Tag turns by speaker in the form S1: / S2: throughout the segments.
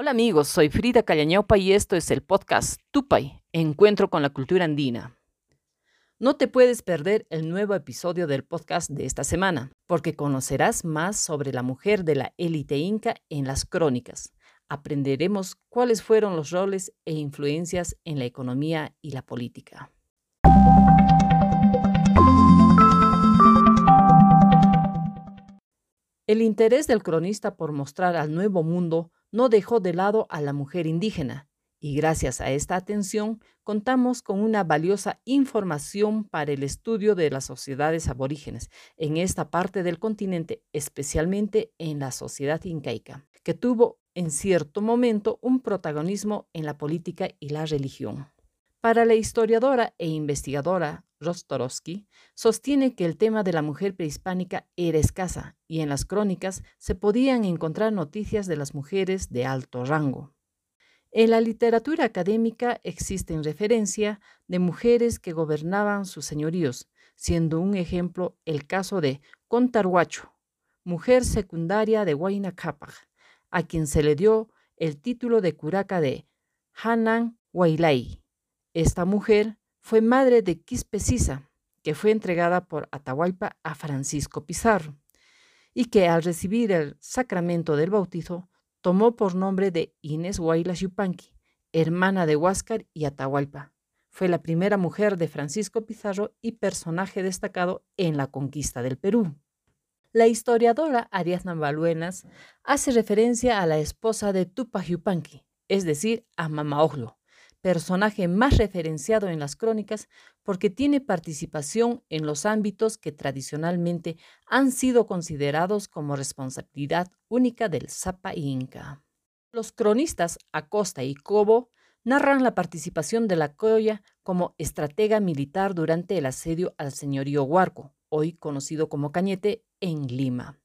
S1: Hola amigos, soy Frida Callañaupa y esto es el podcast Tupay, Encuentro con la Cultura Andina. No te puedes perder el nuevo episodio del podcast de esta semana, porque conocerás más sobre la mujer de la élite inca en las crónicas. Aprenderemos cuáles fueron los roles e influencias en la economía y la política. El interés del cronista por mostrar al nuevo mundo no dejó de lado a la mujer indígena, y gracias a esta atención contamos con una valiosa información para el estudio de las sociedades aborígenes en esta parte del continente, especialmente en la sociedad incaica, que tuvo en cierto momento un protagonismo en la política y la religión. Para la historiadora e investigadora Rostorowski, sostiene que el tema de la mujer prehispánica era escasa y en las crónicas se podían encontrar noticias de las mujeres de alto rango. En la literatura académica existen referencia de mujeres que gobernaban sus señoríos, siendo un ejemplo el caso de Contarhuacho, mujer secundaria de Huayna Capac, a quien se le dio el título de curaca de Hanan Huaylay. Esta mujer fue madre de Quispecisa, que fue entregada por Atahualpa a Francisco Pizarro, y que al recibir el sacramento del bautizo tomó por nombre de Inés Huayla Yupanqui, hermana de Huáscar y Atahualpa. Fue la primera mujer de Francisco Pizarro y personaje destacado en la conquista del Perú. La historiadora Ariadna Baluenas hace referencia a la esposa de Tupac Yupanqui, es decir, a Mama personaje más referenciado en las crónicas porque tiene participación en los ámbitos que tradicionalmente han sido considerados como responsabilidad única del Zapa Inca. Los cronistas Acosta y Cobo narran la participación de la Coya como estratega militar durante el asedio al señorío Huarco, hoy conocido como Cañete, en Lima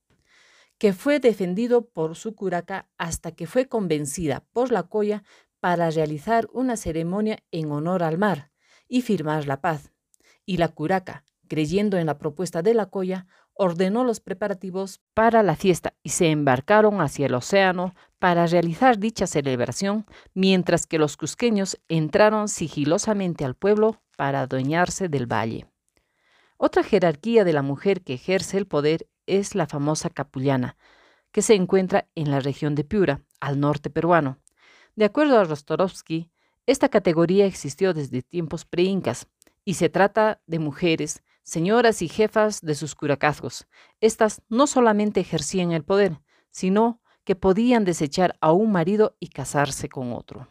S1: que fue defendido por su curaca hasta que fue convencida por la Coya para realizar una ceremonia en honor al mar y firmar la paz. Y la curaca, creyendo en la propuesta de la Coya, ordenó los preparativos para la fiesta y se embarcaron hacia el océano para realizar dicha celebración, mientras que los cusqueños entraron sigilosamente al pueblo para adueñarse del valle. Otra jerarquía de la mujer que ejerce el poder es la famosa capullana, que se encuentra en la región de Piura, al norte peruano. De acuerdo a Rostorovsky, esta categoría existió desde tiempos preincas y se trata de mujeres, señoras y jefas de sus curacazgos. Estas no solamente ejercían el poder, sino que podían desechar a un marido y casarse con otro.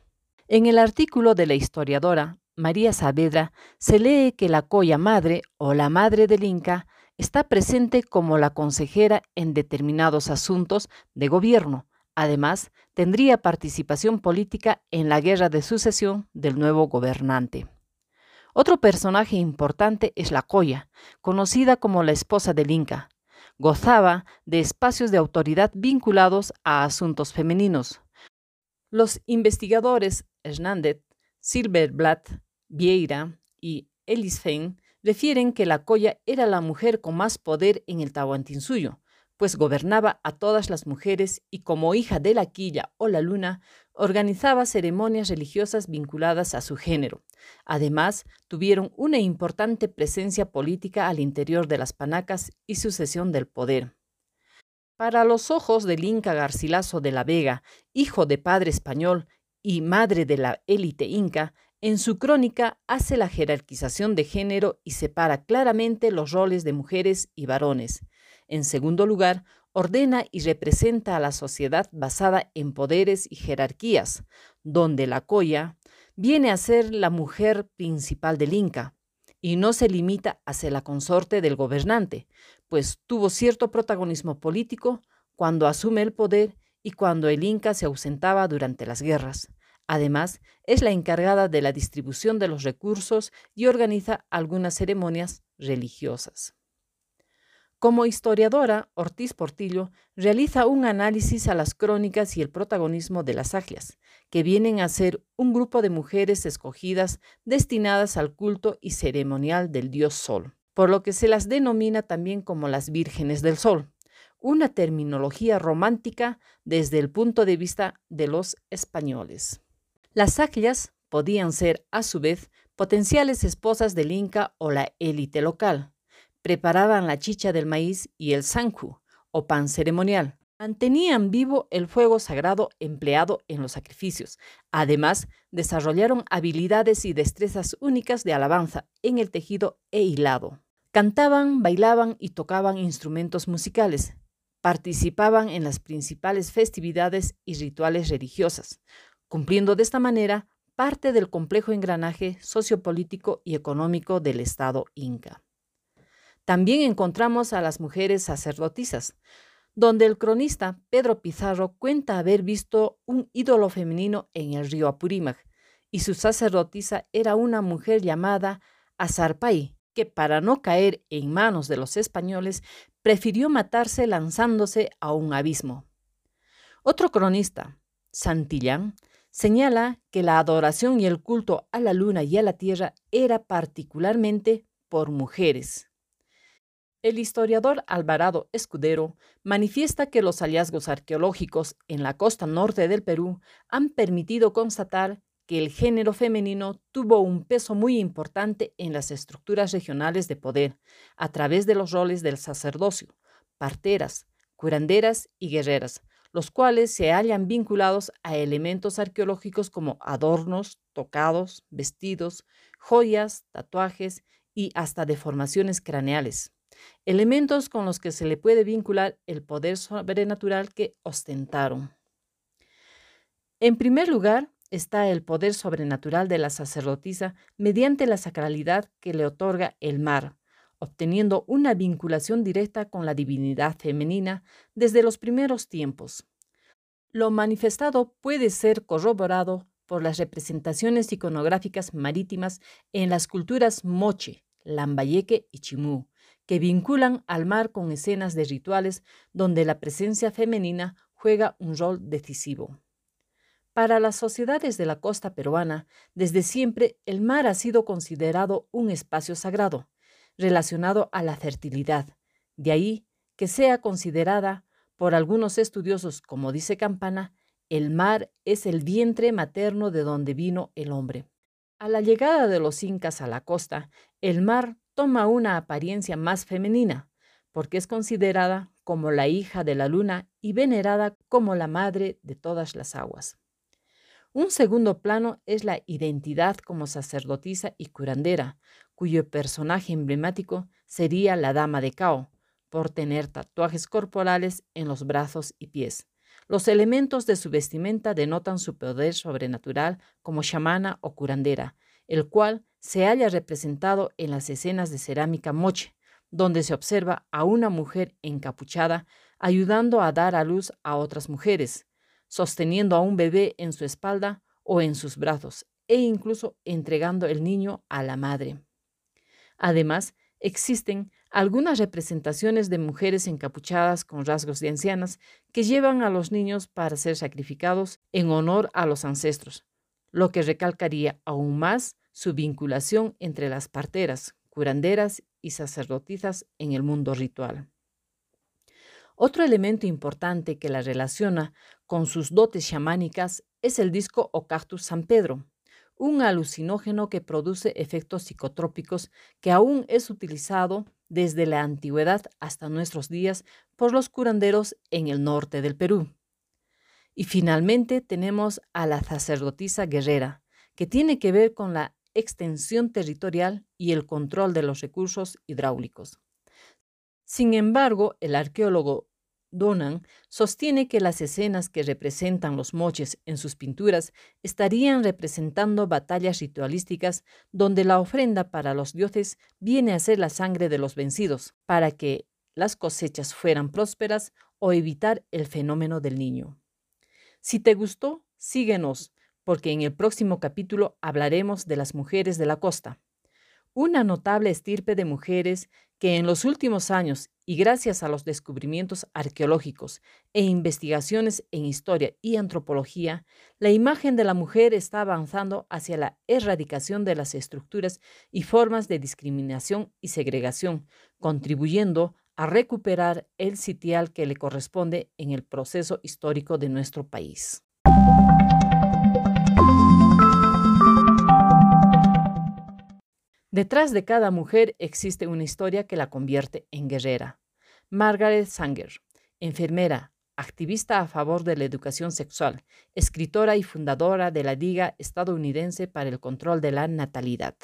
S1: En el artículo de la historiadora María Saavedra se lee que la coya madre o la madre del Inca está presente como la consejera en determinados asuntos de gobierno, Además, tendría participación política en la guerra de sucesión del nuevo gobernante. Otro personaje importante es la Coya, conocida como la esposa del Inca. Gozaba de espacios de autoridad vinculados a asuntos femeninos. Los investigadores Hernández, Silverblatt, Vieira y Elisfein refieren que la Coya era la mujer con más poder en el Tahuantinsuyo, pues gobernaba a todas las mujeres y como hija de la quilla o la luna, organizaba ceremonias religiosas vinculadas a su género. Además, tuvieron una importante presencia política al interior de las panacas y sucesión del poder. Para los ojos del Inca Garcilaso de la Vega, hijo de padre español y madre de la élite inca, en su crónica hace la jerarquización de género y separa claramente los roles de mujeres y varones. En segundo lugar, ordena y representa a la sociedad basada en poderes y jerarquías, donde la coya viene a ser la mujer principal del Inca, y no se limita a ser la consorte del gobernante, pues tuvo cierto protagonismo político cuando asume el poder y cuando el Inca se ausentaba durante las guerras. Además, es la encargada de la distribución de los recursos y organiza algunas ceremonias religiosas. Como historiadora, Ortiz Portillo realiza un análisis a las crónicas y el protagonismo de las aglias, que vienen a ser un grupo de mujeres escogidas destinadas al culto y ceremonial del dios Sol, por lo que se las denomina también como las vírgenes del Sol. una terminología romántica desde el punto de vista de los españoles. Las saclias podían ser, a su vez, potenciales esposas del Inca o la élite local. Preparaban la chicha del maíz y el sanku, o pan ceremonial. Mantenían vivo el fuego sagrado empleado en los sacrificios. Además, desarrollaron habilidades y destrezas únicas de alabanza en el tejido e hilado. Cantaban, bailaban y tocaban instrumentos musicales. Participaban en las principales festividades y rituales religiosas, cumpliendo de esta manera parte del complejo engranaje sociopolítico y económico del Estado inca. También encontramos a las mujeres sacerdotisas, donde el cronista Pedro Pizarro cuenta haber visto un ídolo femenino en el río Apurímac, y su sacerdotisa era una mujer llamada Azarpay, que para no caer en manos de los españoles prefirió matarse lanzándose a un abismo. Otro cronista, Santillán, señala que la adoración y el culto a la luna y a la tierra era particularmente por mujeres. El historiador Alvarado Escudero manifiesta que los hallazgos arqueológicos en la costa norte del Perú han permitido constatar que el género femenino tuvo un peso muy importante en las estructuras regionales de poder a través de los roles del sacerdocio, parteras, curanderas y guerreras, los cuales se hallan vinculados a elementos arqueológicos como adornos, tocados, vestidos, joyas, tatuajes y hasta deformaciones craneales, elementos con los que se le puede vincular el poder sobrenatural que ostentaron. En primer lugar, está el poder sobrenatural de la sacerdotisa mediante la sacralidad que le otorga el mar, obteniendo una vinculación directa con la divinidad femenina desde los primeros tiempos. Lo manifestado puede ser corroborado por las representaciones iconográficas marítimas en las culturas moche, lambayeque y chimú, que vinculan al mar con escenas de rituales donde la presencia femenina juega un rol decisivo. Para las sociedades de la costa peruana, desde siempre el mar ha sido considerado un espacio sagrado, relacionado a la fertilidad. De ahí que sea considerada por algunos estudiosos, como dice Campana, el mar es el vientre materno de donde vino el hombre. A la llegada de los incas a la costa, el mar toma una apariencia más femenina, porque es considerada como la hija de la luna y venerada como la madre de todas las aguas. Un segundo plano es la identidad como sacerdotisa y curandera, cuyo personaje emblemático sería la dama de Cao, por tener tatuajes corporales en los brazos y pies. Los elementos de su vestimenta denotan su poder sobrenatural como chamana o curandera, el cual se halla representado en las escenas de cerámica moche, donde se observa a una mujer encapuchada ayudando a dar a luz a otras mujeres, sosteniendo a un bebé en su espalda o en sus brazos e incluso entregando el niño a la madre. Además, existen algunas representaciones de mujeres encapuchadas con rasgos de ancianas que llevan a los niños para ser sacrificados en honor a los ancestros, lo que recalcaría aún más su vinculación entre las parteras, curanderas y sacerdotisas en el mundo ritual. Otro elemento importante que la relaciona con sus dotes chamánicas es el disco o cactus San Pedro, un alucinógeno que produce efectos psicotrópicos que aún es utilizado desde la antigüedad hasta nuestros días por los curanderos en el norte del Perú. Y finalmente tenemos a la sacerdotisa guerrera, que tiene que ver con la extensión territorial y el control de los recursos hidráulicos. Sin embargo, el arqueólogo Donan sostiene que las escenas que representan los moches en sus pinturas estarían representando batallas ritualísticas donde la ofrenda para los dioses viene a ser la sangre de los vencidos, para que las cosechas fueran prósperas o evitar el fenómeno del niño. Si te gustó, síguenos, porque en el próximo capítulo hablaremos de las mujeres de la costa. Una notable estirpe de mujeres que en los últimos años, y gracias a los descubrimientos arqueológicos e investigaciones en historia y antropología, la imagen de la mujer está avanzando hacia la erradicación de las estructuras y formas de discriminación y segregación, contribuyendo a recuperar el sitial que le corresponde en el proceso histórico de nuestro país. Detrás de cada mujer existe una historia que la convierte en guerrera. Margaret Sanger, enfermera, activista a favor de la educación sexual, escritora y fundadora de la Liga Estadounidense para el Control de la Natalidad.